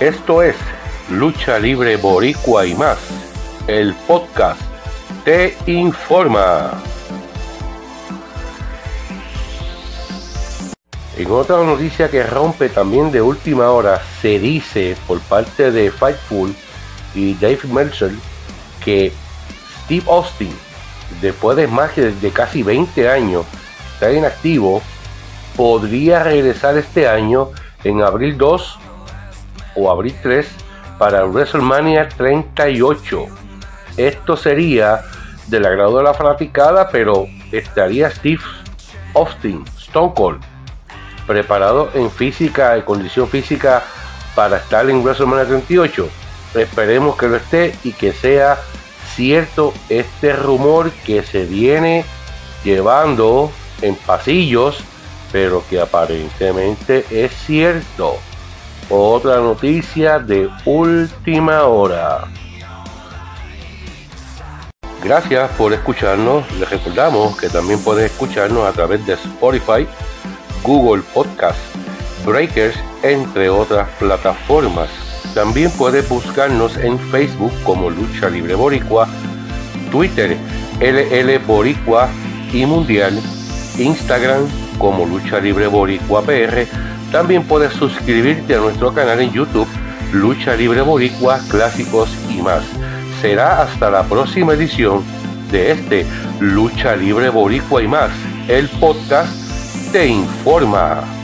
Esto es Lucha Libre Boricua y más. El podcast te informa. En otra noticia que rompe también de última hora, se dice por parte de Fightful y Dave Meltzer que Steve Austin, después de más de casi 20 años estar inactivo, podría regresar este año en abril 2 o abril 3 para WrestleMania 38. Esto sería del agrado de la fanaticada, pero estaría Steve Austin, Stone Cold, preparado en física, en condición física para estar en WrestleMania 38. Esperemos que lo esté y que sea cierto este rumor que se viene llevando en pasillos pero que aparentemente es cierto. Otra noticia de última hora. Gracias por escucharnos. Les recordamos que también pueden escucharnos a través de Spotify, Google Podcast, Breakers, entre otras plataformas. También puedes buscarnos en Facebook como Lucha Libre Boricua, Twitter LL Boricua y Mundial, Instagram como Lucha Libre Boricua PR. También puedes suscribirte a nuestro canal en YouTube, Lucha Libre Boricua, Clásicos y más. Será hasta la próxima edición de este Lucha Libre Boricua y más. El podcast te informa.